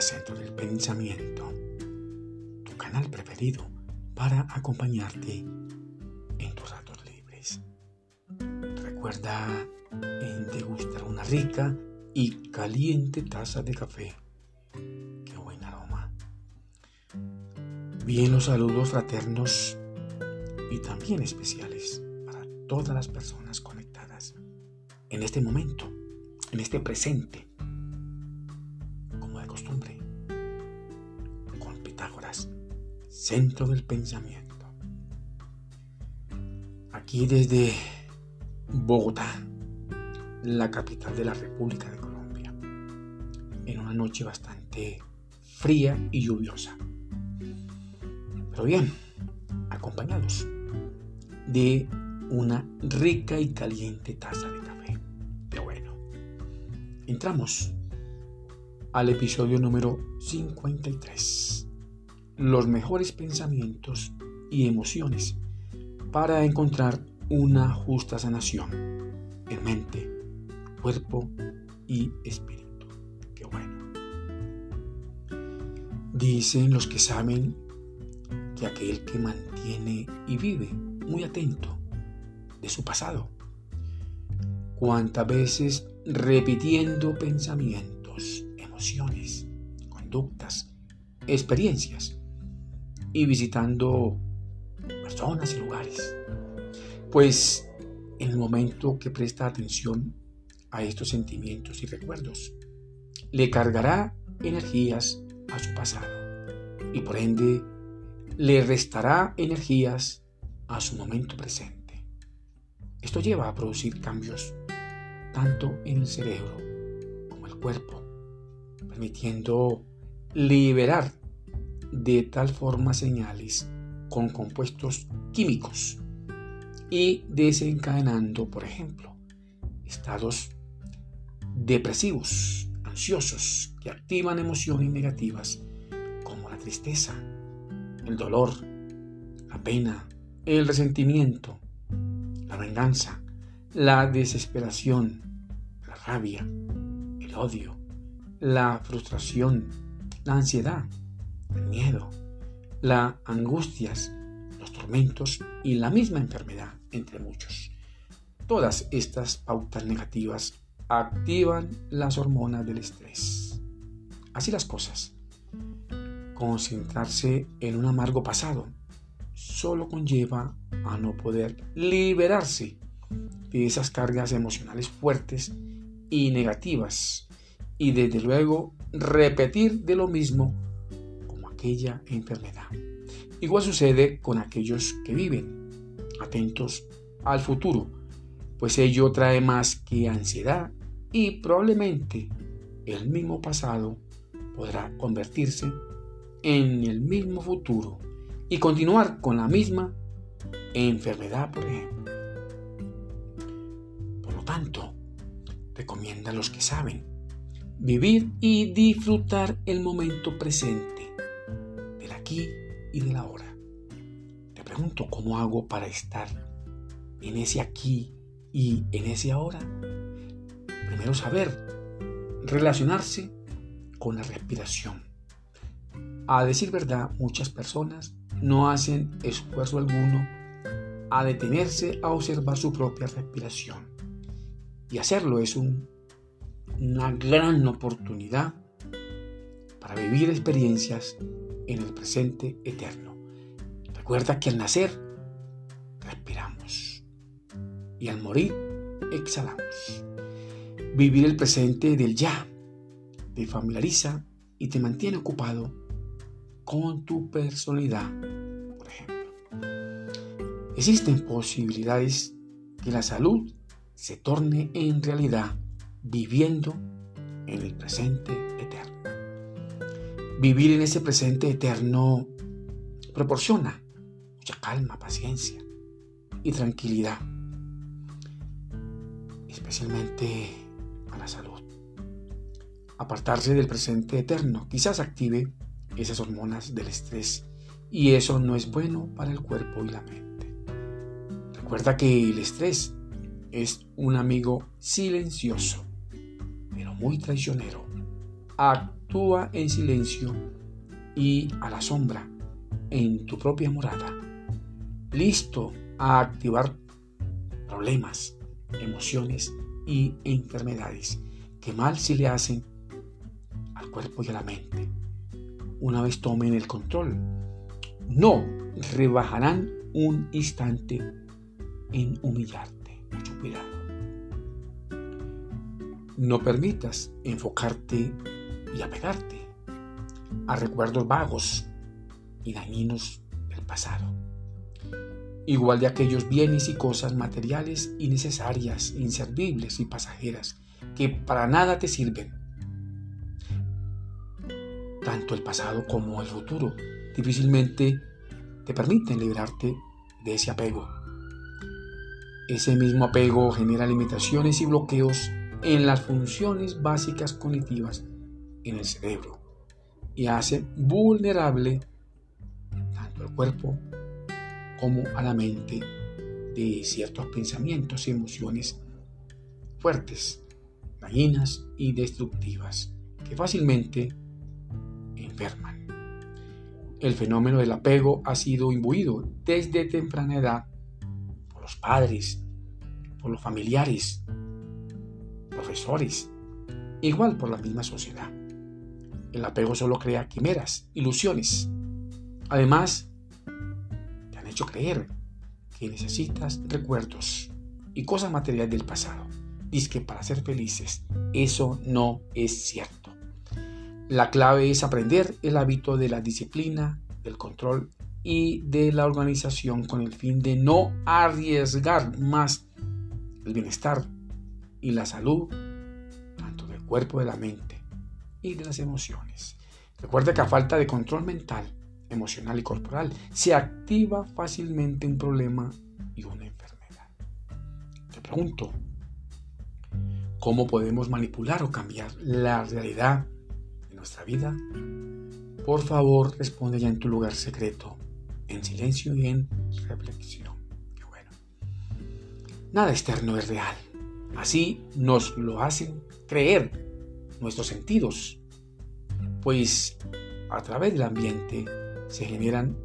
Centro del Pensamiento, tu canal preferido para acompañarte en tus ratos libres. Recuerda en degustar una rica y caliente taza de café. Qué buen aroma. Bien los saludos fraternos y también especiales para todas las personas conectadas en este momento, en este presente, Pitágoras, centro del pensamiento. Aquí desde Bogotá, la capital de la República de Colombia, en una noche bastante fría y lluviosa. Pero bien, acompañados de una rica y caliente taza de café. Pero bueno, entramos al episodio número 53. Los mejores pensamientos y emociones para encontrar una justa sanación en mente, cuerpo y espíritu. Qué bueno. Dicen los que saben que aquel que mantiene y vive muy atento de su pasado. Cuántas veces repitiendo pensamientos, emociones, conductas, experiencias y visitando personas y lugares. Pues en el momento que presta atención a estos sentimientos y recuerdos, le cargará energías a su pasado y por ende le restará energías a su momento presente. Esto lleva a producir cambios tanto en el cerebro como el cuerpo, permitiendo liberar de tal forma señales con compuestos químicos y desencadenando, por ejemplo, estados depresivos, ansiosos, que activan emociones negativas como la tristeza, el dolor, la pena, el resentimiento, la venganza, la desesperación, la rabia, el odio, la frustración, la ansiedad, el miedo, las angustias, los tormentos y la misma enfermedad, entre muchos. Todas estas pautas negativas activan las hormonas del estrés. Así las cosas. Concentrarse en un amargo pasado solo conlleva a no poder liberarse de esas cargas emocionales fuertes y negativas y desde luego repetir de lo mismo aquella enfermedad. Igual sucede con aquellos que viven atentos al futuro, pues ello trae más que ansiedad y probablemente el mismo pasado podrá convertirse en el mismo futuro y continuar con la misma enfermedad, por ejemplo. Por lo tanto, recomienda a los que saben vivir y disfrutar el momento presente, aquí y del ahora. Te pregunto, ¿cómo hago para estar en ese aquí y en ese ahora? Primero saber relacionarse con la respiración. A decir verdad, muchas personas no hacen esfuerzo alguno a detenerse a observar su propia respiración. Y hacerlo es una gran oportunidad para vivir experiencias en el presente eterno. Recuerda que al nacer respiramos y al morir exhalamos. Vivir el presente del ya te familiariza y te mantiene ocupado con tu personalidad, por ejemplo. Existen posibilidades que la salud se torne en realidad viviendo en el presente eterno. Vivir en ese presente eterno proporciona mucha calma, paciencia y tranquilidad, especialmente a la salud. Apartarse del presente eterno quizás active esas hormonas del estrés y eso no es bueno para el cuerpo y la mente. Recuerda que el estrés es un amigo silencioso, pero muy traicionero. Actúa en silencio y a la sombra en tu propia morada, listo a activar problemas, emociones y enfermedades que mal si le hacen al cuerpo y a la mente. Una vez tomen el control, no rebajarán un instante en humillarte. Mucho cuidado. No permitas enfocarte y apegarte a recuerdos vagos y dañinos del pasado. Igual de aquellos bienes y cosas materiales innecesarias, inservibles y pasajeras que para nada te sirven. Tanto el pasado como el futuro difícilmente te permiten librarte de ese apego. Ese mismo apego genera limitaciones y bloqueos en las funciones básicas cognitivas en el cerebro y hace vulnerable tanto al cuerpo como a la mente de ciertos pensamientos y emociones fuertes, dañinas y destructivas que fácilmente enferman. El fenómeno del apego ha sido imbuido desde temprana edad por los padres, por los familiares, profesores, igual por la misma sociedad. El apego solo crea quimeras, ilusiones. Además, te han hecho creer que necesitas recuerdos y cosas materiales del pasado. Dice que para ser felices, eso no es cierto. La clave es aprender el hábito de la disciplina, del control y de la organización con el fin de no arriesgar más el bienestar y la salud, tanto del cuerpo, de la mente y de las emociones. Recuerda que a falta de control mental, emocional y corporal, se activa fácilmente un problema y una enfermedad. Te pregunto, ¿cómo podemos manipular o cambiar la realidad de nuestra vida? Por favor, responde ya en tu lugar secreto, en silencio y en reflexión. Qué bueno. Nada externo es real. Así nos lo hacen creer nuestros sentidos, pues a través del ambiente se generan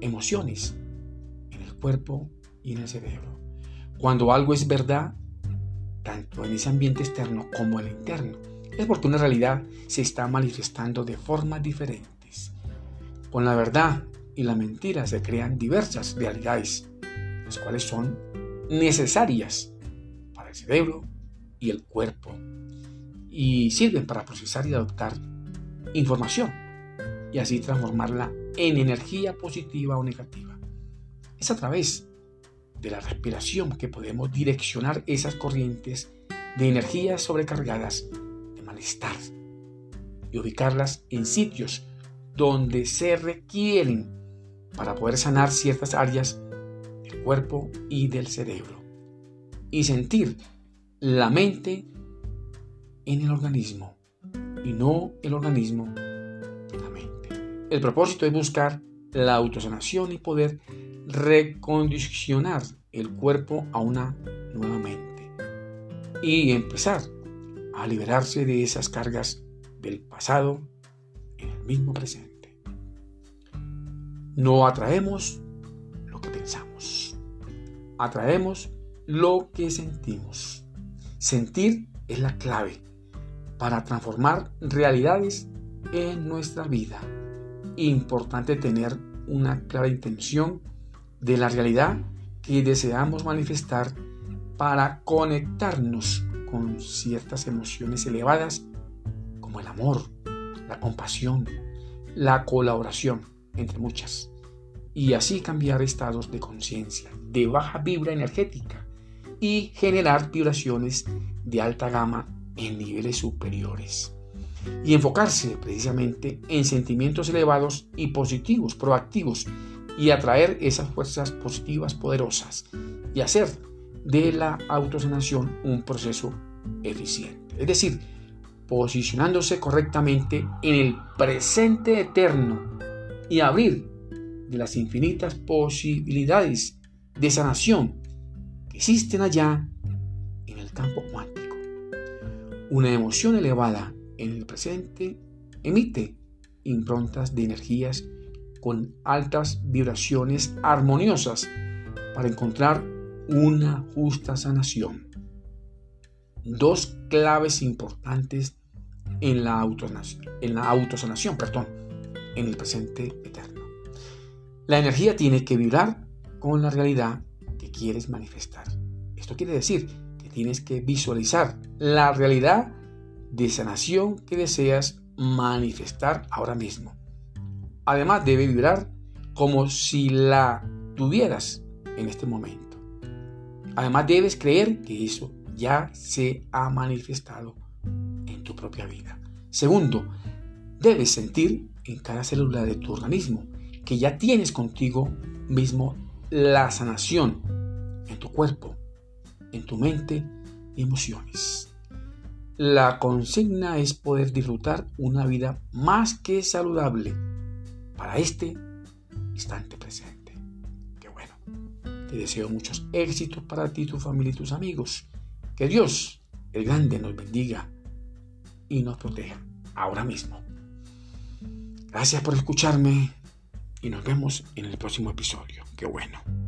emociones en el cuerpo y en el cerebro. Cuando algo es verdad, tanto en ese ambiente externo como en el interno, es porque una realidad se está manifestando de formas diferentes. Con la verdad y la mentira se crean diversas realidades, las cuales son necesarias para el cerebro y el cuerpo y sirven para procesar y adoptar información y así transformarla en energía positiva o negativa. Es a través de la respiración que podemos direccionar esas corrientes de energías sobrecargadas de malestar y ubicarlas en sitios donde se requieren para poder sanar ciertas áreas del cuerpo y del cerebro y sentir la mente en el organismo y no el organismo en la mente. El propósito es buscar la autosanación y poder recondicionar el cuerpo a una nueva mente y empezar a liberarse de esas cargas del pasado en el mismo presente. No atraemos lo que pensamos, atraemos lo que sentimos. Sentir es la clave para transformar realidades en nuestra vida. Importante tener una clara intención de la realidad que deseamos manifestar para conectarnos con ciertas emociones elevadas como el amor, la compasión, la colaboración, entre muchas. Y así cambiar estados de conciencia de baja vibra energética y generar vibraciones de alta gama en niveles superiores. Y enfocarse precisamente en sentimientos elevados y positivos, proactivos, y atraer esas fuerzas positivas poderosas y hacer de la autosanación un proceso eficiente. Es decir, posicionándose correctamente en el presente eterno y abrir de las infinitas posibilidades de sanación que existen allá en el campo cuántico. Una emoción elevada en el presente emite improntas de energías con altas vibraciones armoniosas para encontrar una justa sanación. Dos claves importantes en la, en la autosanación, perdón, en el presente eterno. La energía tiene que vibrar con la realidad que quieres manifestar. Esto quiere decir tienes que visualizar la realidad de sanación que deseas manifestar ahora mismo. Además debe vibrar como si la tuvieras en este momento. Además debes creer que eso ya se ha manifestado en tu propia vida. Segundo, debes sentir en cada célula de tu organismo que ya tienes contigo mismo la sanación en tu cuerpo, en tu mente y emociones. La consigna es poder disfrutar una vida más que saludable para este instante presente. Qué bueno. Te deseo muchos éxitos para ti, tu familia y tus amigos. Que Dios, el grande, nos bendiga y nos proteja ahora mismo. Gracias por escucharme y nos vemos en el próximo episodio. Qué bueno.